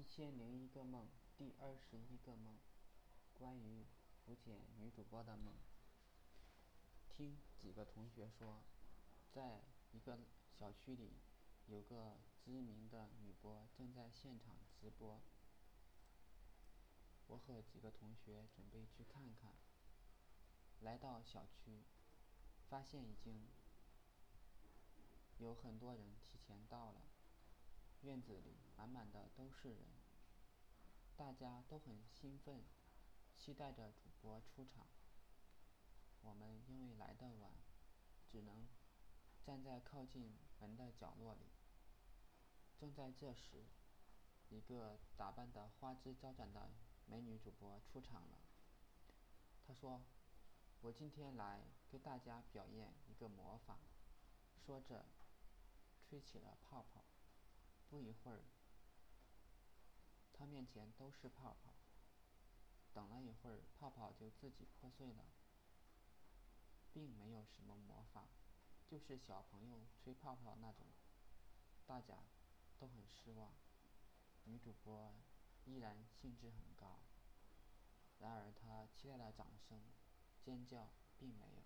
一千零一个梦，第二十一个梦，关于福建女主播的梦。听几个同学说，在一个小区里，有个知名的女播正在现场直播。我和几个同学准备去看看。来到小区，发现已经有很多人提前到了。院子里满满的都是人，大家都很兴奋，期待着主播出场。我们因为来的晚，只能站在靠近门的角落里。正在这时，一个打扮的花枝招展的美女主播出场了。她说：“我今天来给大家表演一个魔法。”说着，吹起了泡泡。不一会儿，他面前都是泡泡。等了一会儿，泡泡就自己破碎了，并没有什么魔法，就是小朋友吹泡泡那种。大家都很失望，女主播依然兴致很高。然而她期待的掌声、尖叫并没有，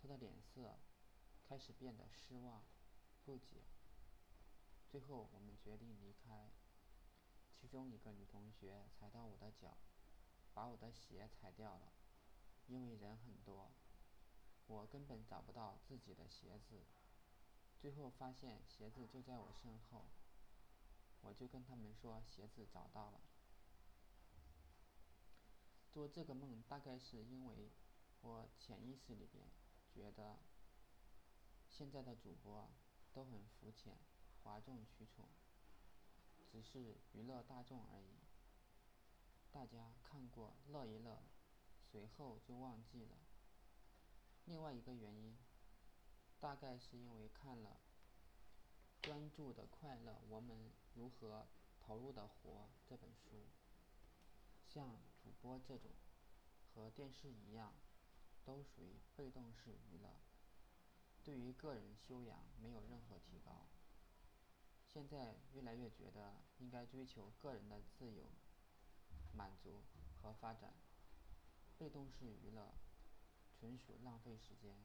她的脸色开始变得失望、不解。最后，我们决定离开。其中一个女同学踩到我的脚，把我的鞋踩掉了。因为人很多，我根本找不到自己的鞋子。最后发现鞋子就在我身后，我就跟他们说鞋子找到了。做这个梦大概是因为我潜意识里边觉得，现在的主播都很肤浅。哗众取宠，只是娱乐大众而已。大家看过乐一乐，随后就忘记了。另外一个原因，大概是因为看了《专注的快乐：我们如何投入的活》这本书。像主播这种，和电视一样，都属于被动式娱乐，对于个人修养没有任何提高。现在越来越觉得应该追求个人的自由、满足和发展。被动式娱乐纯属浪费时间，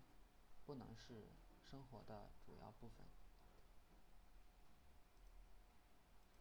不能是生活的主要部分。